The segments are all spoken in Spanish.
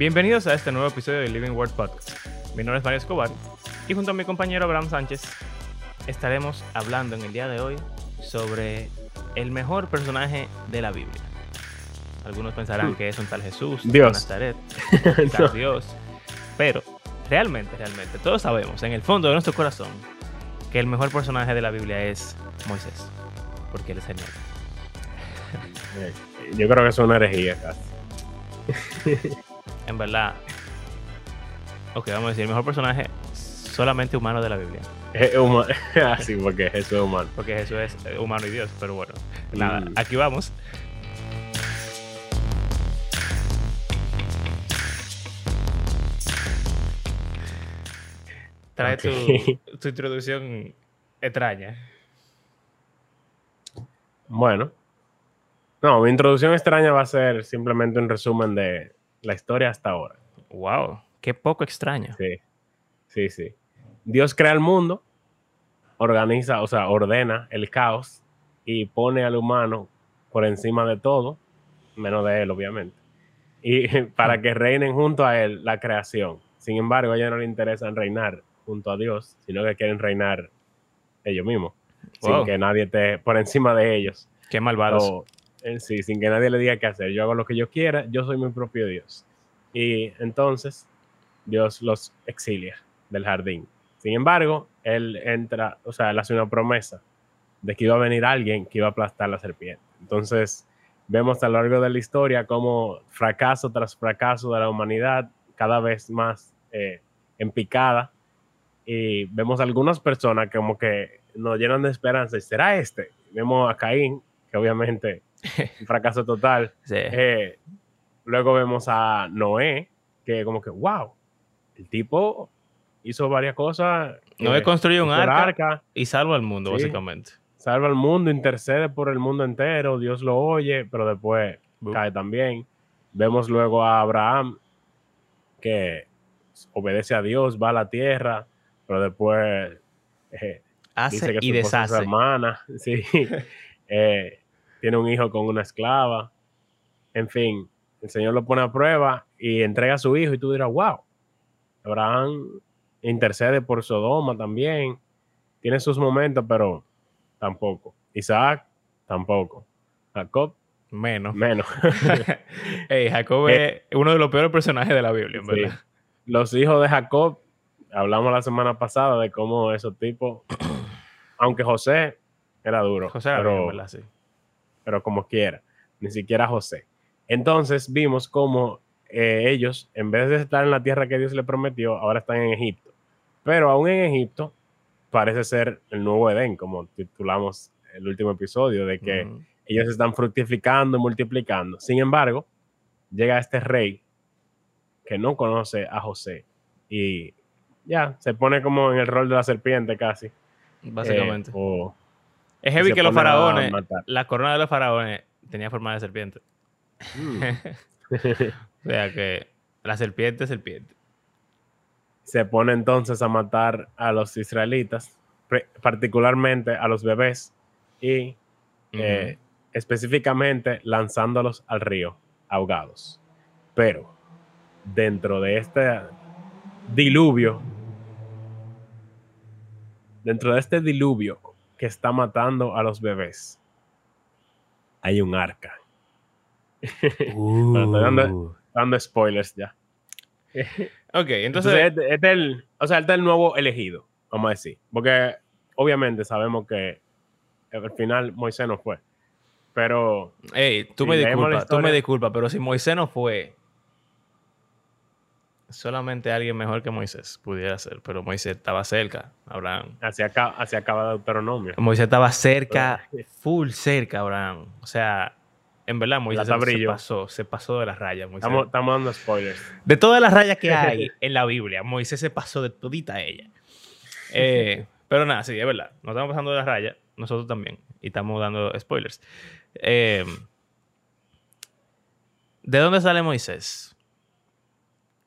Bienvenidos a este nuevo episodio de Living Word Podcast. Mi nombre es Mario Escobar y junto a mi compañero Abraham Sánchez estaremos hablando en el día de hoy sobre el mejor personaje de la Biblia. Algunos pensarán que es un tal Jesús, Dios. Nazaret, quizás Dios, pero realmente, realmente, todos sabemos en el fondo de nuestro corazón que el mejor personaje de la Biblia es Moisés, porque él es genial. Eh, Yo creo que es una herejía casi. En verdad, ok, vamos a decir, el mejor personaje solamente humano de la Biblia. Es huma- Así, porque Jesús es humano. Porque Jesús es eh, humano y Dios, pero bueno, nada, Mm. aquí vamos. Trae tu, tu introducción extraña. Bueno. No, mi introducción extraña va a ser simplemente un resumen de la historia hasta ahora. Wow, qué poco extraño. Sí, sí, sí. Dios crea el mundo, organiza, o sea, ordena el caos y pone al humano por encima de todo, menos de él, obviamente. Y para que reinen junto a él la creación. Sin embargo, a ellos no les interesa reinar junto a Dios, sino que quieren reinar ellos mismos, Wow. sin que nadie esté por encima de ellos. Qué malvados. O, eh, sí, sin que nadie le diga qué hacer. Yo hago lo que yo quiera, yo soy mi propio Dios. Y entonces Dios los exilia del jardín. Sin embargo, él entra, o sea, él hace una promesa de que iba a venir alguien que iba a aplastar la serpiente. Entonces, vemos a lo largo de la historia como fracaso tras fracaso de la humanidad, cada vez más eh, en picada. Y vemos algunas personas que como que nos llenan de esperanza. ¿Y será este? Vemos a Caín, que obviamente un fracaso total. Sí. Eh, luego vemos a Noé, que como que, wow, el tipo hizo varias cosas. Noé eh, construyó un arca y salva al mundo, Sí. básicamente. salva al mundo, intercede por el mundo entero, Dios lo oye, pero después cae también. Vemos luego a Abraham, que obedece a Dios, va a la tierra, pero después eh, Hace dice que y deshace. hermana, sí. Eh, tiene un hijo con una esclava. En fin, el Señor lo pone a prueba y entrega a su hijo y tú dirás, wow, Abraham intercede por Sodoma también. Tiene sus momentos, pero tampoco. Isaac, tampoco. Jacob, Menos. menos. Ey, Jacob es uno de los peores personajes de la Biblia, en Sí. verdad. Los hijos de Jacob, hablamos la semana pasada de cómo esos tipos, aunque José era duro, José era pero, bien, verdad, sí. Pero como quiera, ni siquiera José. Entonces vimos cómo eh, ellos, en vez de estar en la tierra que Dios le prometió, ahora están en Egipto. Pero aún en Egipto parece ser el nuevo Edén, como titulamos el último episodio, de que Mm. ellos están fructificando y multiplicando. Sin embargo, llega este rey que no conoce a José y ya se pone como en el rol de la serpiente casi. Básicamente. Eh, o- es heavy que los faraones, la corona de los faraones tenía forma de serpiente. Mm. O sea que la serpiente es serpiente. se pone entonces a matar a los israelitas, particularmente a los bebés y eh, específicamente lanzándolos al río ahogados. Pero dentro de este diluvio, dentro de este diluvio que está matando a los bebés, hay un arca. Bueno, estoy dando, dando spoilers ya. Ok, entonces, Entonces, este, este es el, o sea, este es el nuevo elegido, vamos a decir. Porque obviamente sabemos que al final Moisés no fue. Pero ey, tú si me disculpas, tú me disculpas, pero si Moisés no fue, solamente alguien mejor que Moisés pudiera ser, pero Moisés estaba cerca, Abraham. así acaba, así acaba Deuteronomio. Moisés estaba cerca, full cerca, Abraham. O sea, en verdad Moisés se, pasó, se pasó de las rayas. Moisés. Estamos, estamos dando spoilers. De todas las rayas que hay en la Biblia, Moisés se pasó de todita ella. Eh, pero nada, sí, es verdad. Nos estamos pasando de las rayas, nosotros también. Y estamos dando spoilers. Eh, ¿De dónde sale Moisés?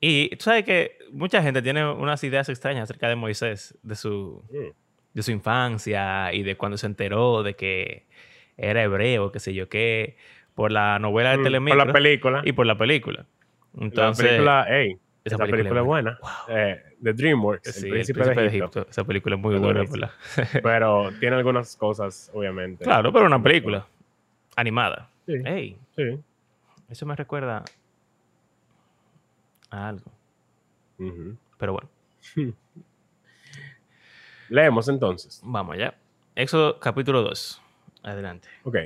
Y tú sabes que mucha gente tiene unas ideas extrañas acerca de Moisés, de su, Mm. de su infancia y de cuando se enteró de que era hebreo, qué sé yo qué, por la novela de Mm, Telemicro Por la película. y por la película. Entonces, la película, hey, esa esa, película película, es buena. Eh, The DreamWorks, sí, El Príncipe, de Egipto. Esa película es muy buena. Pero tiene algunas cosas, obviamente. Claro, pero una película animada. Sí, Ey, sí. eso me recuerda a algo. Pero bueno, Leemos entonces. vamos allá. Éxodo capítulo 2. Adelante. Ok.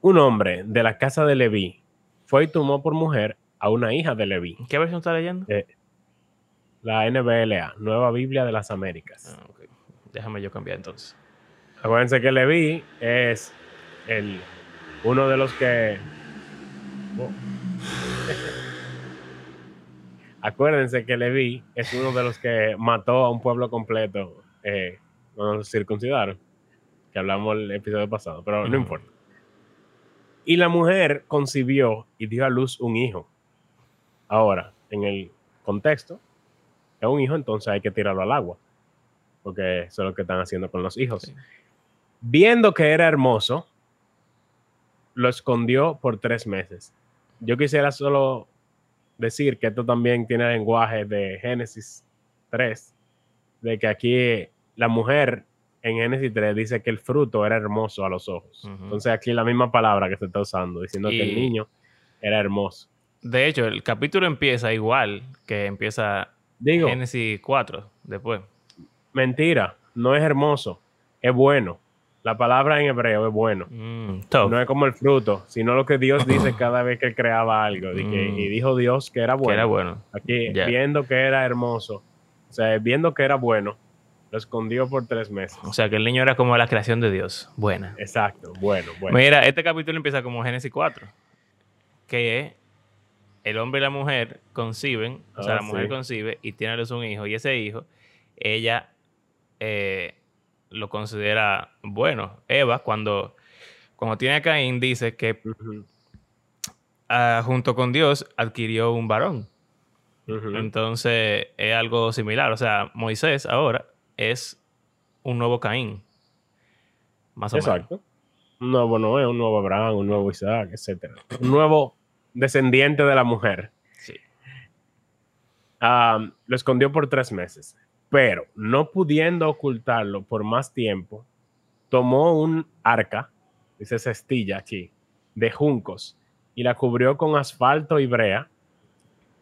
Un hombre de la casa de Leví fue y tomó por mujer a una hija de Leví. ¿Qué versión está leyendo? Eh, La NBLA, Nueva Biblia de las Américas. Ah. Déjame yo cambiar entonces. Acuérdense que Leví es el, uno de los que. Oh. Acuérdense que Leví es uno de los que mató a un pueblo completo eh, cuando se circuncidaron. Que hablamos el episodio pasado, pero no importa. Y la mujer concibió y dio a luz un hijo. Ahora, en el contexto, es un hijo, entonces hay que tirarlo al agua. Porque eso es lo que están haciendo con los hijos. Sí. Viendo que era hermoso, lo escondió por tres meses. Yo quisiera solo decir que esto también tiene lenguaje de Génesis 3, de que aquí la mujer en Génesis 3 dice que el fruto era hermoso a los ojos. Ujú. Entonces aquí la misma palabra que se está usando, diciendo que el niño era hermoso. De hecho, el capítulo empieza igual que empieza Digo, Génesis 4 después. mentira, no es hermoso, es bueno. La palabra en hebreo es bueno. Mm. No es como el fruto, sino lo que Dios dice cada vez que él creaba algo. Mm. y dijo Dios que era que bueno. era bueno. Aquí, viendo que era hermoso, o sea, viendo que era bueno, lo escondió por tres meses. O sea, que el niño era como la creación de Dios. Buena. Exacto, bueno, bueno. Mira, este capítulo empieza como Génesis 4, que el hombre y la mujer conciben, o sea, Ah, la mujer sí. concibe y tiene a luz un hijo, y ese hijo, ella eh, lo considera bueno. Eva, cuando, cuando tiene a Caín, dice que ah, junto con Dios adquirió un varón. Entonces es algo similar. O sea, Moisés ahora es un nuevo Caín. Más o menos. Exacto. Un nuevo Noé, un nuevo Abraham, un nuevo Isaac, etc. Un nuevo descendiente de la mujer. Sí. Ah, lo escondió por tres meses, pero no pudiendo ocultarlo por más tiempo, tomó un arca, dice cestilla aquí, de juncos y la cubrió con asfalto y brea,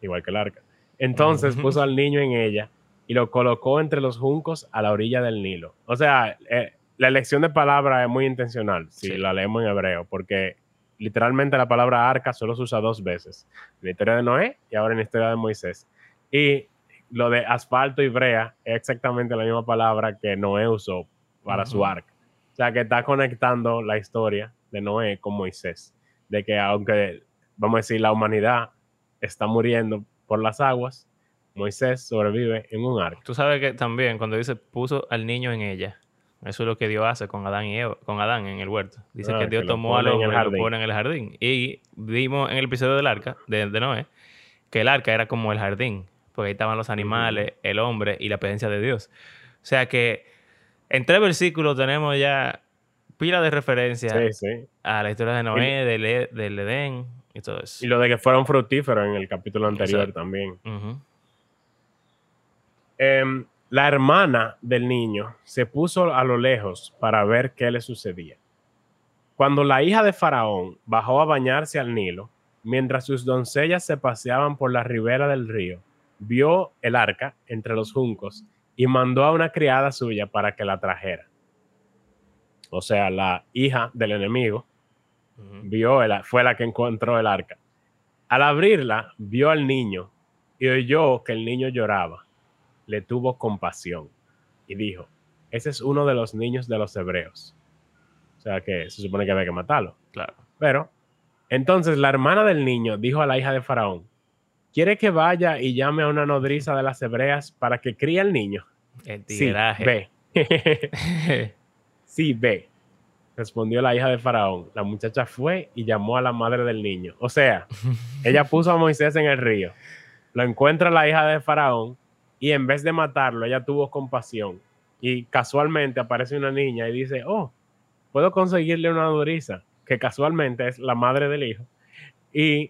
igual que el arca. Entonces puso al niño en ella y lo colocó entre los juncos a la orilla del Nilo. O sea, eh, la elección de palabra es muy intencional si Sí. la leemos en hebreo, porque literalmente la palabra arca solo se usa dos veces, en la historia de Noé y ahora en la historia de Moisés. Y lo de asfalto y brea es exactamente la misma palabra que Noé usó para su arca. O sea, que está conectando la historia de Noé con Moisés. De que aunque, vamos a decir, la humanidad está muriendo por las aguas, Moisés sobrevive en un arca. Tú sabes que también cuando dice puso al niño en ella, eso es lo que Dios hace con Adán y Eva, con Adán en el huerto. Dice Ah, que Dios que tomó al hombre y lo pone en el jardín. Y vimos en el episodio del arca, de, de Noé, que el arca era como el jardín, porque ahí estaban los animales, el hombre y la presencia de Dios. O sea que en tres versículos tenemos ya pila de referencia Sí, sí. a la historia de Noé, del, E- del Edén y todo eso. Y lo de que fueron fructíferos en el capítulo anterior Exacto. también. Em, la hermana del niño se puso a lo lejos para ver qué le sucedía. Cuando la hija de Faraón bajó a bañarse al Nilo, mientras sus doncellas se paseaban por la ribera del río, vio el arca entre los juncos y mandó a una criada suya para que la trajera. O sea, la hija del enemigo vio el- fue la que encontró el arca. Al abrirla, vio al niño y oyó que el niño lloraba. Le tuvo compasión y dijo, ese es uno de los niños de los hebreos. O sea que se supone que había que matarlo. Claro. Pero, entonces la hermana del niño dijo a la hija de Faraón, ¿quiere que vaya y llame a una nodriza de las hebreas para que críe al niño? El Sí, tigueraje. ve. Sí, ve. Respondió la hija de Faraón. La muchacha fue y llamó a la madre del niño. O sea, ella puso a Moisés en el río. Lo encuentra la hija de Faraón y en vez de matarlo, ella tuvo compasión. Y casualmente aparece una niña y dice, oh, puedo conseguirle una nodriza, que casualmente es la madre del hijo. Y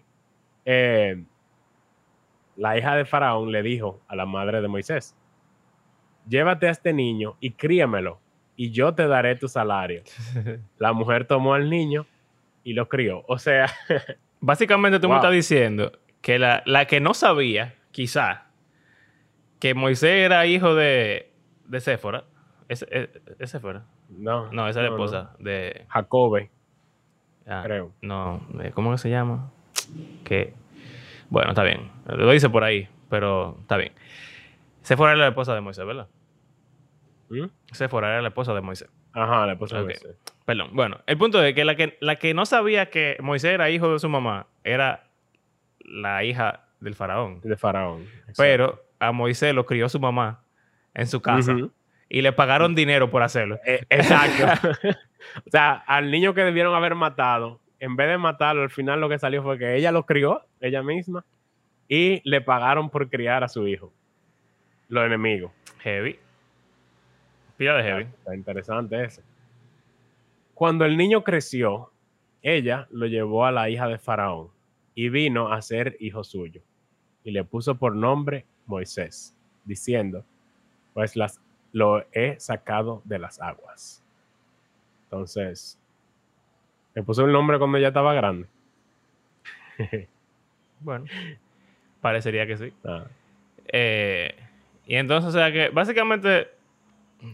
eh, la hija de Faraón le dijo a la madre de Moisés, llévate a este niño y críamelo, y yo te daré tu salario. La mujer tomó al niño y lo crió. O sea, Básicamente tú me estás diciendo que la, la que no sabía, quizá, que Moisés era hijo de, de Séfora. ¿Es, es, es Séfora? no. No, esa es la no. esposa de... Jacobe, ah, creo. No, eh, ¿cómo que se llama? Que... Bueno, está bien. Lo dice por ahí, pero está bien. Séfora era la esposa de Moisés, ¿verdad? ¿Mm? Séfora era la esposa de Moisés. Ajá, la esposa de. Moisés. Perdón. Bueno, el punto es que la, que la que no sabía que Moisés era hijo de su mamá era la hija del faraón. de Faraón. exacto. Pero a Moisés lo crió su mamá en su casa y le pagaron dinero por hacerlo. Eh, exacto. o sea, al niño que debieron haber matado, en vez de matarlo, al final lo que salió fue que ella lo crió, ella misma, y le pagaron por criar a su hijo. Los enemigos. Heavy. Pila de heavy. Está interesante ese. Cuando el niño creció, ella lo llevó a la hija de Faraón y vino a ser hijo suyo. Y le puso por nombre Moisés, diciendo, pues las, lo he sacado de las aguas. Entonces, le puso el nombre cuando ella estaba grande. Bueno, parecería que sí. Ah, Eh, y entonces, o sea que básicamente,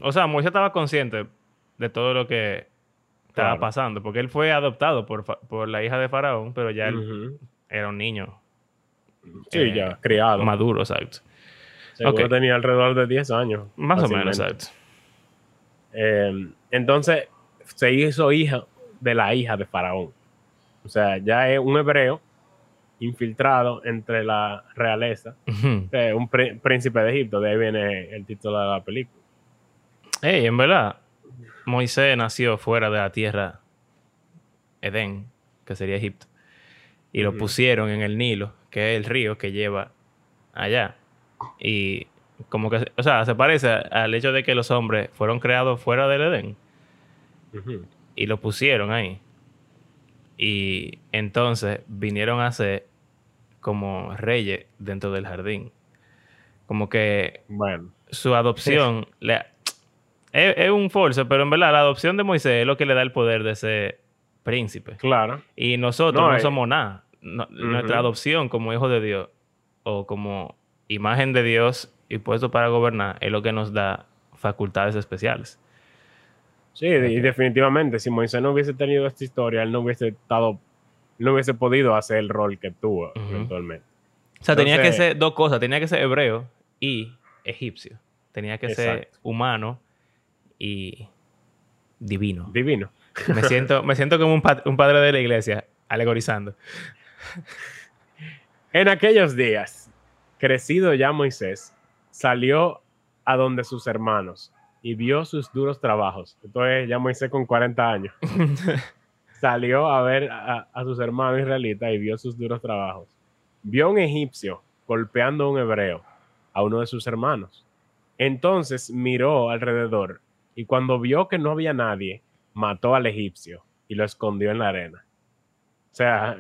o sea, Moisés estaba consciente de todo lo que estaba Claro. pasando, porque él fue adoptado por, por la hija de Faraón, pero ya él era un niño Sí, Eh, ya, criado. maduro, exacto. Seguro tenía alrededor de 10 años. Más o menos, exacto. Eh, entonces se hizo hija de la hija de Faraón. O sea, ya es un hebreo infiltrado entre la realeza, eh, un prín- príncipe de Egipto, de ahí viene el título de la película. Ey, en verdad, Moisés nació fuera de la tierra Edén, que sería Egipto, y lo pusieron en el Nilo, que es el río que lleva allá. Y como que, o sea, se parece al hecho de que los hombres fueron creados fuera del Edén. Y lo pusieron ahí. Y entonces vinieron a ser como reyes dentro del jardín. Como que Bueno, su adopción le- es, es un force, pero en verdad la adopción de Moisés es lo que le da el poder de ser príncipe. claro. Y nosotros No, no, eh. somos nada. No- Nuestra adopción como hijos de Dios o como imagen de Dios y puesto para gobernar es lo que nos da facultades especiales. Sí, y definitivamente, si Moisés no hubiese tenido esta historia, él no hubiese estado, no hubiese podido hacer el rol que tuvo eventualmente. O sea, tenía que ser dos cosas. Tenía que ser hebreo y egipcio. Tenía que ser humano y divino. Divino. Me siento, me siento como un padre de la iglesia, alegorizando. En aquellos días, crecido ya Moisés, salió a donde sus hermanos y vio sus duros trabajos. Entonces ya Moisés con 40 años salió a ver a, a sus hermanos israelitas y vio sus duros trabajos. Vio a un egipcio golpeando a un hebreo, a uno de sus hermanos. Entonces miró alrededor y cuando vio que no había nadie, mató al egipcio y lo escondió en la arena. O sea,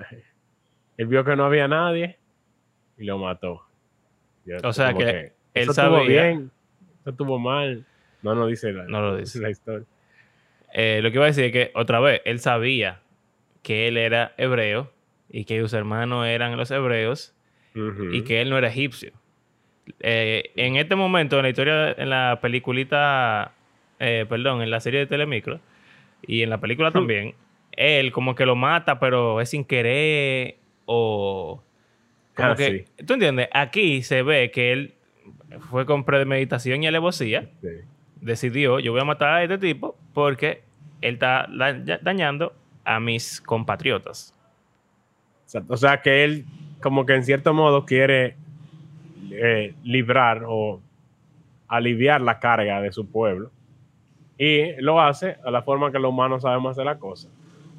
él vio que no había nadie y lo mató. Yo- O sea como que él eso estuvo sabía- bien, eso estuvo mal. No, no dice la, No lo dice. la historia. Eh, lo que iba a decir es que, otra vez, él sabía que él era hebreo y que sus hermanos eran los hebreos y que él no era egipcio. Eh, en este momento, en la historia, en la peliculita, eh, perdón, en la serie de Telemicro y en la película también, él como que lo mata, pero es sin querer o... Como Ah, que, ¿Tú entiendes? Aquí se ve que él fue con premeditación y alevosía, Sí. Decidió, yo voy a matar a este tipo porque él está da- dañando a mis compatriotas. O sea, que él como que en cierto modo quiere eh, librar o aliviar la carga de su pueblo y lo hace a la forma que los humanos sabemos hacer la cosa,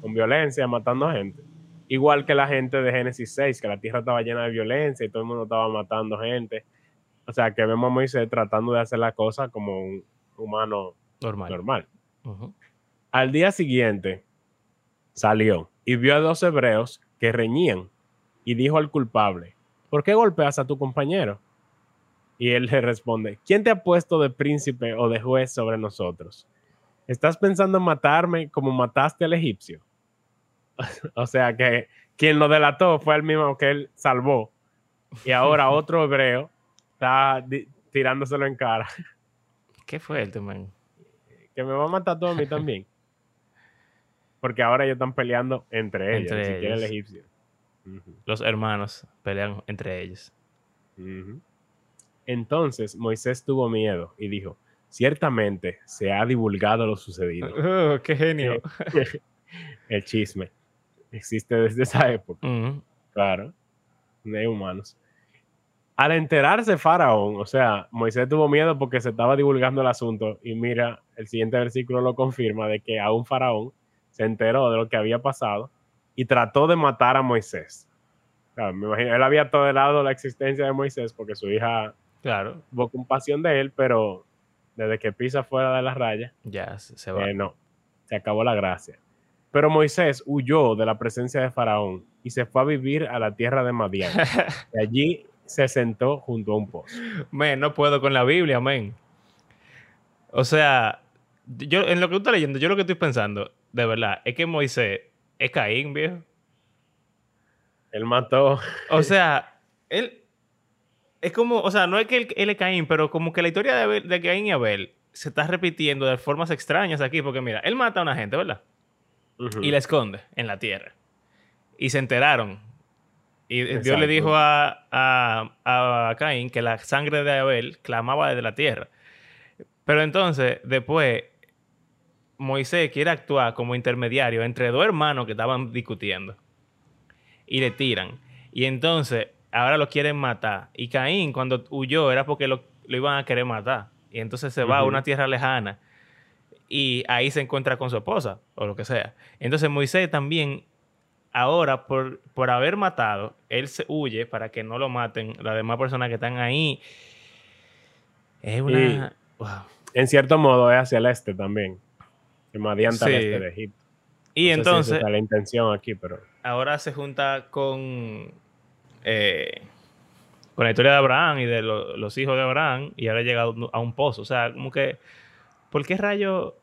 con violencia, matando gente. Igual que la gente de Génesis 6, que la tierra estaba llena de violencia y todo el mundo estaba matando gente. O sea, que vemos a Moisés tratando de hacer la cosa como un humano Normal. Al día siguiente salió y vio a dos hebreos que reñían y dijo al culpable, ¿por qué golpeas a tu compañero? Y él le responde, ¿quién te ha puesto de príncipe o de juez sobre nosotros? ¿Estás pensando en matarme como mataste al egipcio? o sea que quien lo delató fue el mismo que él salvó. Y ahora otro hebreo está tirándoselo en cara. ¿Qué fue el man? Que me va a matar todo a mí también. Porque ahora ellos están peleando entre ellos, entre ellos. el egipcio. Los hermanos pelean entre ellos. Entonces Moisés tuvo miedo y dijo, ciertamente se ha divulgado lo sucedido. Oh, ¡Qué genio! el chisme existe desde esa época. Claro, no hay humanos. Al enterarse Faraón, o sea, Moisés tuvo miedo porque se estaba divulgando el asunto y mira, el siguiente versículo lo confirma de que aún Faraón se enteró de lo que había pasado y trató de matar a Moisés. me imagino, él había tolerado la existencia de Moisés porque su hija claro. tuvo compasión de él, pero desde que pisa fuera de la raya, ya se va. Eh, no, se acabó la gracia. Pero Moisés huyó de la presencia de Faraón y se fue a vivir a la tierra de Madián. y allí se sentó junto a un pozo. Men, no puedo con la Biblia, men. O sea, yo en lo que tú estás leyendo, yo lo que estoy pensando, de verdad, es que Moisés es Caín, viejo. Él mató. O sea, él es como, o sea, no es que él, es Caín, pero como que la historia de, de Caín y Abel se está repitiendo de formas extrañas aquí, porque mira, él mata a una gente, ¿verdad? y la esconde en la tierra. Y se enteraron. Y Dios le dijo a, a, Caín que la sangre de Abel clamaba desde la tierra. Pero entonces, después, Moisés quiere actuar como intermediario entre dos hermanos que estaban discutiendo. Y le tiran. Y entonces, ahora lo quieren matar. Y Caín, cuando huyó, era porque lo, iban a querer matar. Y entonces se va a una tierra lejana y ahí se encuentra con su esposa o lo que sea. Entonces Moisés también, ahora por, por haber matado, él se huye para que no lo maten las demás personas que están ahí. Es una... En cierto modo es hacia el este también. Que Madianta este de Egipto. Y entonces... la intención aquí, pero... Ahora se junta con... Eh, con la historia de Abraham y de los hijos de Abraham y ahora llega a un pozo. O sea, como que ¿Por qué rayo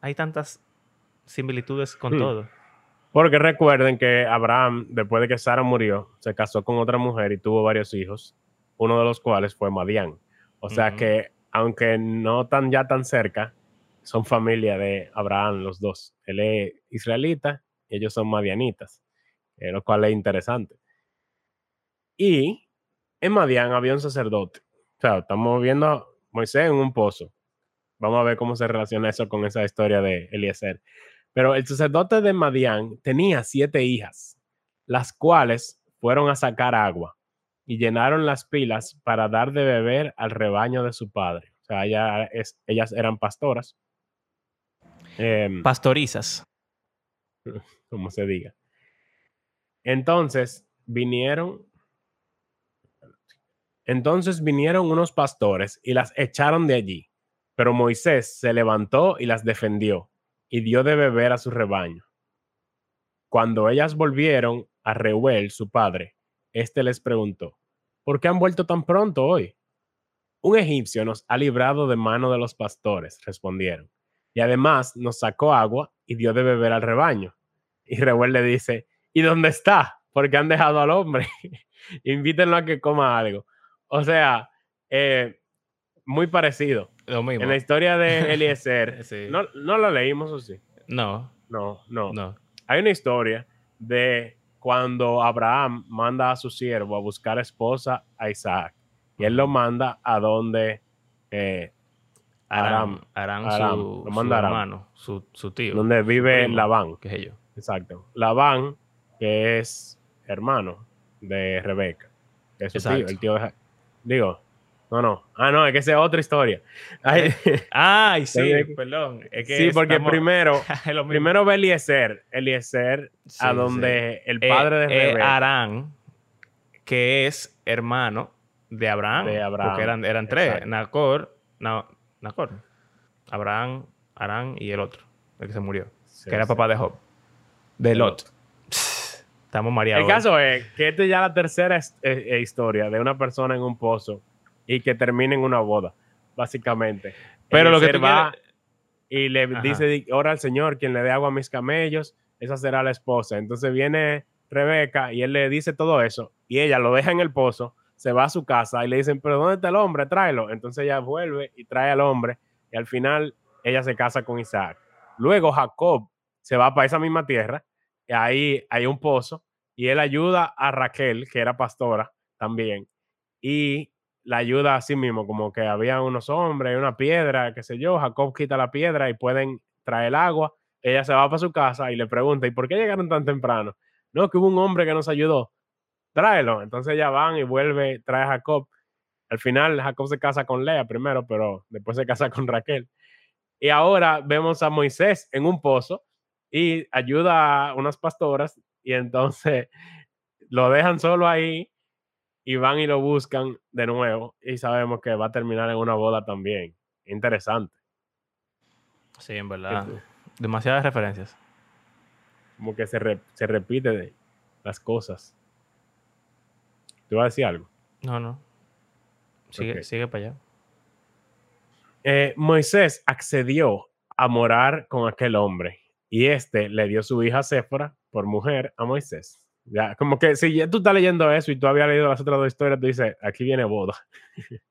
hay tantas similitudes con hmm. todo? Porque recuerden que Abraham, después de que Sara murió, se casó con otra mujer y tuvo varios hijos, uno de los cuales fue Madián. O sea que, aunque no tan ya tan cerca, son familia de Abraham los dos. Él es israelita y ellos son madianitas, eh, lo cual es interesante. Y en Madián había un sacerdote. O sea, estamos viendo a Moisés en un pozo. Vamos a ver cómo se relaciona eso con esa historia de Eliezer. Pero el sacerdote de Madián tenía siete hijas, las cuales fueron a sacar agua y llenaron las pilas para dar de beber al rebaño de su padre. O sea, ellas eran pastoras. Em, Pastorizas. Como se diga. Entonces vinieron. Entonces vinieron unos pastores y las echaron de allí pero Moisés se levantó y las defendió y dio de beber a su rebaño. Cuando ellas volvieron a Reuel, su padre, éste les preguntó, ¿por qué han vuelto tan pronto hoy? Un egipcio nos ha librado de mano de los pastores, respondieron, y además nos sacó agua y dio de beber al rebaño. Y Reuel le dice, ¿y dónde está? Porque han dejado al hombre. Invítenlo a que coma algo. O sea, eh, muy parecido. En la historia de Eliezer, ¿no, ¿no la leímos o sí? No. No, no. No. Hay una historia de cuando Abraham manda a su siervo a buscar esposa a Isaac. Y él lo manda a donde eh, Aram, Aram, su, hermano, su, tío. Donde vive Labán. ¿Qué es yo? Exacto. Labán, que es hermano de Rebeca. es su tío, el tío de... Digo, no, no. Ah, no, es que esa es otra historia. Ay, Ay sí, perdón. sí, porque primero, primero ve Eliezer, Eliezer, a donde el padre de eh. Arán, que es hermano de Abraham. De Abraham. Porque eran, eran tres. Nacor, no, Nacor. Abraham, Arán y el otro, el que se murió. que era papá de Job. De Lot. Estamos mareados. El caso es que esta es ya la tercera eh, eh, historia de una persona en un pozo y que termina en una boda, básicamente. Pero lo que tú va quieres- y le Ajá. dice, "Di- ora al Señor, quien le dé agua a mis camellos, esa será la esposa. Entonces viene Rebeca y él le dice todo eso y ella lo deja en el pozo, se va a su casa y le dicen, pero ¿dónde está el hombre? Tráelo. Entonces ella vuelve y trae al hombre y al final ella se casa con Isaac. Luego Jacob se va para esa misma tierra y ahí hay un pozo y él ayuda a Raquel, que era pastora también, y la ayuda a sí mismo, como que había unos hombres, una piedra, qué sé yo, Jacob quita la piedra y pueden traer agua, ella se va para su casa y le pregunta, ¿y por qué llegaron tan temprano? No, que hubo un hombre que nos ayudó, tráelo. Entonces ya van y vuelve, trae a Jacob. Al final Jacob se casa con Lea primero, pero después se casa con Raquel. Y ahora vemos a Moisés en un pozo y ayuda a unas pastoras y entonces lo dejan solo ahí y van y lo buscan de nuevo y sabemos que va a terminar en una boda también. Interesante. Sí, en verdad. Este- Demasiadas referencias. Como que se, re- se repite de las cosas. ¿Te vas a decir algo? No, no. Sigue, sigue para allá. Eh, Moisés accedió a morar con aquel hombre y este le dio su hija Séfora por mujer a Moisés. Ya, como que si ya tú estás leyendo eso y tú habías leído las otras dos historias, tú dices, aquí viene boda.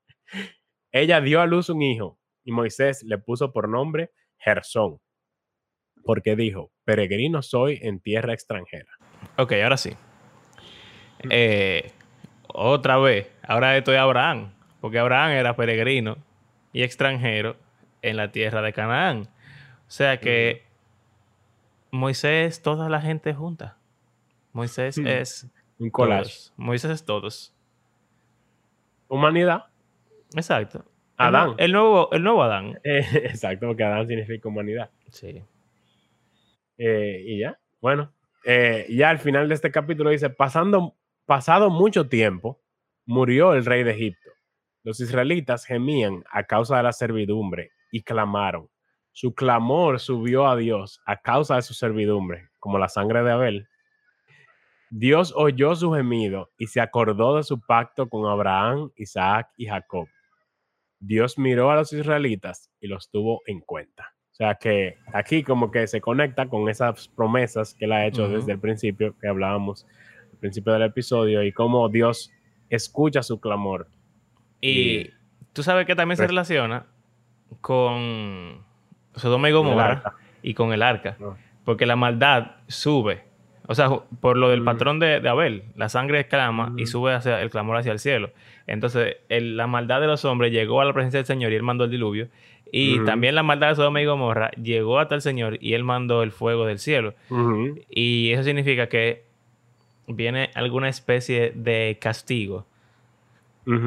Ella dio a luz un hijo y Moisés le puso por nombre Gersón, porque dijo, peregrino soy en tierra extranjera. Ok, ahora sí. Eh, otra vez, ahora esto es Abraham, porque Abraham era peregrino y extranjero en la tierra de Canaán. O sea que Moisés, toda la gente junta. Moisés Hmm. es Un collage. todos. Moisés es todos. Humanidad. Exacto. Adán. El, nuevo, el nuevo Adán. Eh, exacto, porque Adán significa humanidad. Sí. Eh, y ya, bueno, eh, ya al final de este capítulo dice, pasando, pasado mucho tiempo, murió el rey de Egipto. Los israelitas gemían a causa de la servidumbre y clamaron. Su clamor subió a Dios a causa de su servidumbre, como la sangre de Abel. Dios oyó su gemido y se acordó de su pacto con Abraham, Isaac y Jacob. Dios miró a los israelitas y los tuvo en cuenta. O sea que aquí como que se conecta con esas promesas que él ha hecho desde el principio, que hablábamos al principio del episodio, y cómo Dios escucha su clamor. Y Y- tú sabes que también se relaciona con Sodoma y Gomorra y con el arca. ¿no? Porque la maldad sube. O sea, por lo del Mm. patrón de, de Abel, la sangre clama y sube hacia el clamor hacia el cielo. Entonces, el- la maldad de los hombres llegó a la presencia del Señor y él mandó el diluvio. Y también la maldad de Sodoma y Gomorra llegó hasta el Señor y él mandó el fuego del cielo. Y eso significa que viene alguna especie de castigo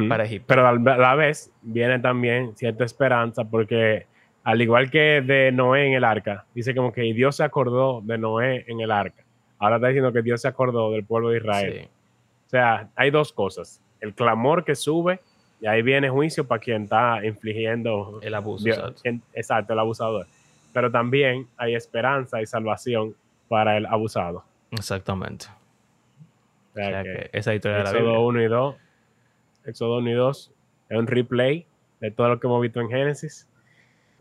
para Egipto. Pero a la vez viene también cierta esperanza porque al igual que de Noé en el arca, dice como que Dios se acordó de Noé en el arca. Ahora está diciendo que Dios se acordó del pueblo de Israel. Sí. O sea, hay dos cosas. El clamor que sube y ahí viene juicio para quien está infligiendo El abuso. Dios- exacto. quien- exacto, el abusador. Pero también hay esperanza y salvación para el abusado. Exactamente. O sea O sea, que que esa historia de la Éxodo Biblia. 1 y 2, Éxodo 1 y 2 es un replay de todo lo que hemos visto en Génesis.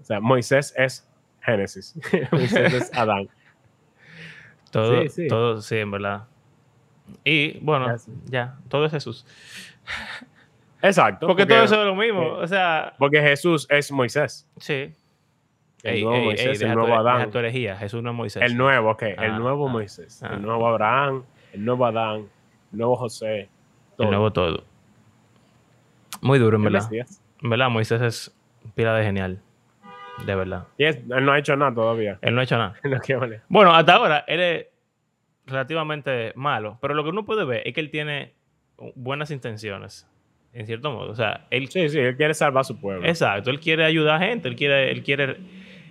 O sea, Moisés es Génesis, Moisés es Adán. Todo, Sí, sí. todo, sí, en verdad. Y bueno, Ya, todo es Jesús. Exacto. Porque, todo eso es lo mismo. O sea, porque Jesús es Moisés, sí. el Ey, nuevo ey, Moisés, ey, el nuevo tu- Adán. deja tu herejía. Jesús no es Moisés. el nuevo, ok, Ah, el nuevo ah, Moisés, ah. el nuevo Abraham, el nuevo Adán, el nuevo José. todo. El nuevo todo. Muy duro, en verdad. En verdad, Moisés es pila de genial. De verdad. Y es- él no ha hecho nada todavía. Él no ha hecho nada. Vale. Bueno, hasta ahora él es relativamente malo, pero lo que uno puede ver es que él tiene buenas intenciones, en cierto modo. O sea, él Sí, sí, él quiere salvar a su pueblo. Exacto, él quiere ayudar a gente, él quiere, él quiere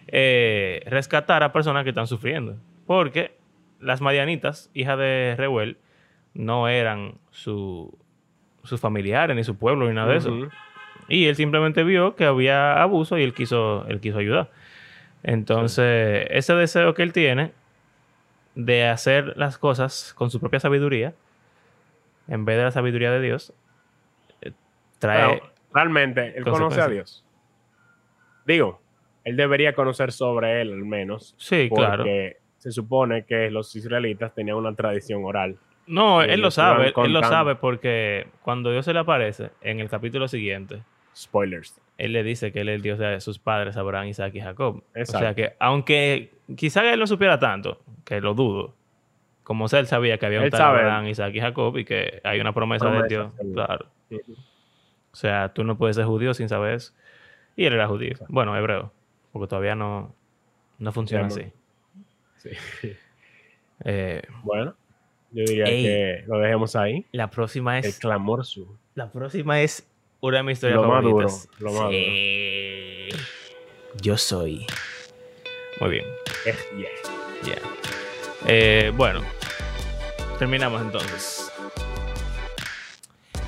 eh, rescatar a personas que están sufriendo. Porque las Madianitas, hijas de Reuel, no eran su, sus familiares, ni su pueblo, ni nada de eso. Y él simplemente vio que había abuso y él quiso, él quiso ayudar. Entonces, ese deseo que él tiene de hacer las cosas con su propia sabiduría, en vez de la sabiduría de Dios, eh, trae... Realmente, él conoce a. Dios. Digo, él debería conocer sobre él al menos. sí, claro. Porque se supone que los israelitas tenían una tradición oral. No, él lo sabe, él lo sabe porque cuando Dios se le aparece en el capítulo siguiente, Spoilers. él le dice que él es el Dios de sus padres, Abraham, Isaac y Jacob. O sea Exacto. que, aunque quizá él no supiera tanto, que lo dudo, como sea, él sabía que había un Él tal sabe. Abraham, Isaac y Jacob y que hay una promesa, de Dios. Claro. O sea, tú no puedes ser judío sin saber eso. Y él era judío. Bueno, hebreo. Porque todavía no, no funciona así. Sí. Eh, Bueno, yo diría Ey. que lo dejemos ahí. la próxima El es. clamor su. La próxima es una de mis historias Lo más duro, favoritas. lo más Sí. Yo soy. Muy bien. Yeah. Ya. Eh, bueno, terminamos entonces.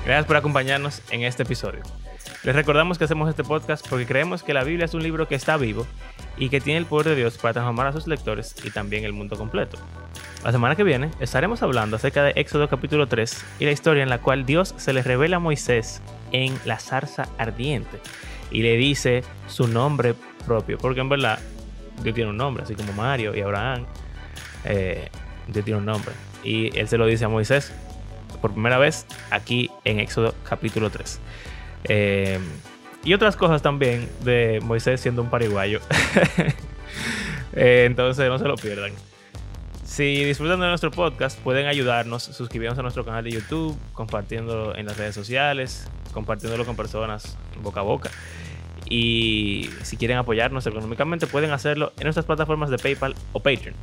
Gracias por acompañarnos en este episodio. Les recordamos que hacemos este podcast porque creemos que la Biblia es un libro que está vivo y que tiene el poder de Dios para transformar a sus lectores y también el mundo completo. La semana que viene estaremos hablando acerca de Éxodo capítulo 3 y la historia en la cual Dios se le revela a Moisés en la zarza ardiente y le dice su nombre propio, porque en verdad Dios tiene un nombre, así como Mario y Abraham. eh, Dios tiene un nombre. Y él se lo dice a Moisés por primera vez aquí en Éxodo capítulo 3. Eh, y otras cosas también de Moisés siendo un pariguayo. Eh, entonces no se lo pierdan. Si disfrutan de nuestro podcast, pueden ayudarnos suscribiéndose a nuestro canal de YouTube, compartiéndolo en las redes sociales, compartiéndolo con personas boca a boca. Y si quieren apoyarnos económicamente, pueden hacerlo en nuestras plataformas de PayPal o Patreon.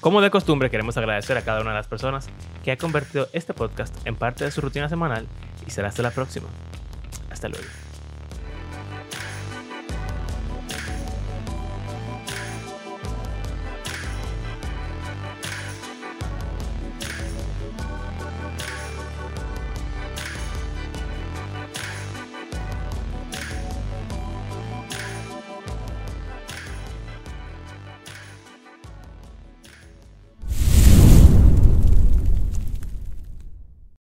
Como de costumbre, queremos agradecer a cada una de las personas que ha convertido este podcast en parte de su rutina semanal y será hasta la próxima. Hasta luego.